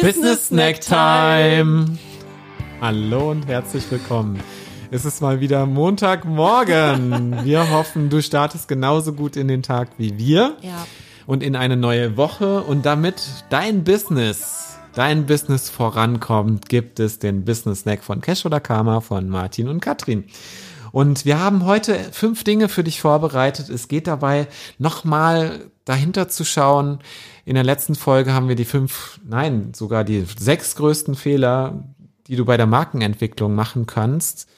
Business Snack Time. Hallo und herzlich willkommen. Es ist mal wieder Montagmorgen. Wir hoffen, du startest genauso gut in den Tag wie wir Ja. und in eine neue Woche. Und damit dein Business, dein Business vorankommt, gibt es den Business Snack von Cash oder Karma von Martin und Katrin. Und wir haben heute fünf Dinge für dich vorbereitet. Es geht dabei nochmal dahinter zu schauen. In der letzten Folge haben wir die fünf, nein, sogar die sechs größten Fehler, die du bei der Markenentwicklung machen kannst,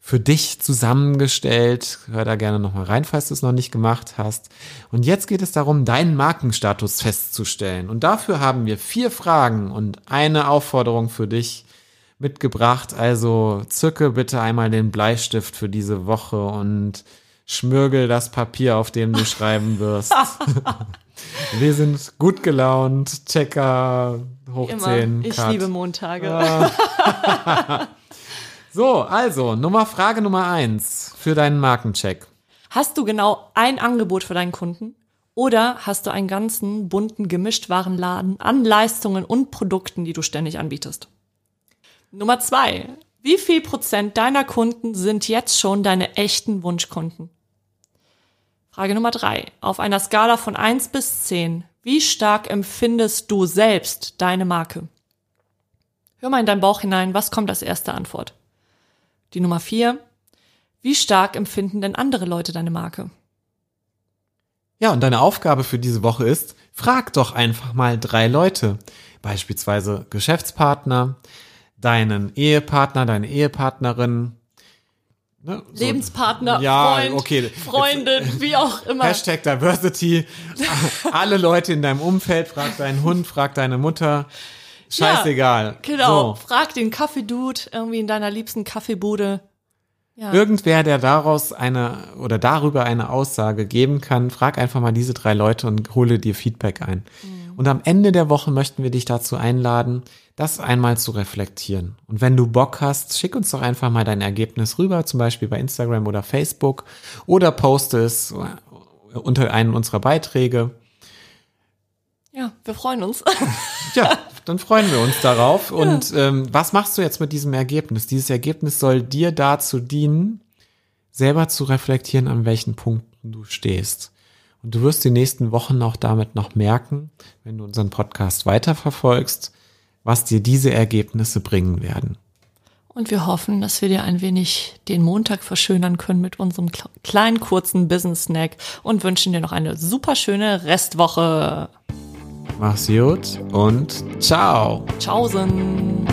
für dich zusammengestellt. Hör da gerne nochmal rein, falls du es noch nicht gemacht hast. Und jetzt geht es darum, deinen Markenstatus festzustellen. Und dafür haben wir vier Fragen und eine Aufforderung für dich mitgebracht. Also zücke bitte einmal den Bleistift für diese Woche und schmürgel das Papier, auf dem du schreiben wirst. Wir sind gut gelaunt, Checker, hoch Immer. 10, Ich Cut. liebe Montage. So, also, Nummer, Frage Nummer eins für deinen Markencheck. Hast du genau ein Angebot für deinen Kunden? Oder hast du einen ganzen bunten Gemischtwarenladen an Leistungen und Produkten, die du ständig anbietest? Nummer zwei. Wie viel Prozent deiner Kunden sind jetzt schon deine echten Wunschkunden? Frage Nummer drei. Auf einer Skala von eins bis zehn, wie stark empfindest du selbst deine Marke? Hör mal in deinen Bauch hinein, was kommt als erste Antwort? Die Nummer vier. Wie stark empfinden denn andere Leute deine Marke? Ja, und deine Aufgabe für diese Woche ist, frag doch einfach mal drei Leute, beispielsweise Geschäftspartner, deinen Ehepartner, deine Ehepartnerin, ne, so- Lebenspartner, Ja, Freund, okay. Freundin, wie auch immer. Hashtag Diversity. Alle Leute in deinem Umfeld, frag deinen Hund, frag deine Mutter. Scheißegal. Genau. So. Frag den Kaffeedude irgendwie in deiner liebsten Kaffeebude. Ja. Irgendwer, der daraus eine oder darüber eine Aussage geben kann, frag einfach mal diese drei Leute und hole dir Feedback ein. Und am Ende der Woche möchten wir dich dazu einladen, das einmal zu reflektieren. Und wenn du Bock hast, schick uns doch einfach mal dein Ergebnis rüber, zum Beispiel bei Instagram oder Facebook oder poste es unter einen unserer Beiträge. ja, wir freuen uns. Ja, dann freuen wir uns darauf. Und ähm, was machst du jetzt mit diesem Ergebnis? Dieses Ergebnis soll dir dazu dienen, selber zu reflektieren, an welchen Punkten du stehst. Und du wirst die nächsten Wochen auch damit noch merken, wenn du unseren Podcast weiterverfolgst, was dir diese Ergebnisse bringen werden. Und wir hoffen, dass wir dir ein wenig den Montag verschönern können mit unserem kle- kleinen kurzen Business Snack und wünschen dir noch eine super schöne Restwoche. Mach's gut und ciao. Tschaußen.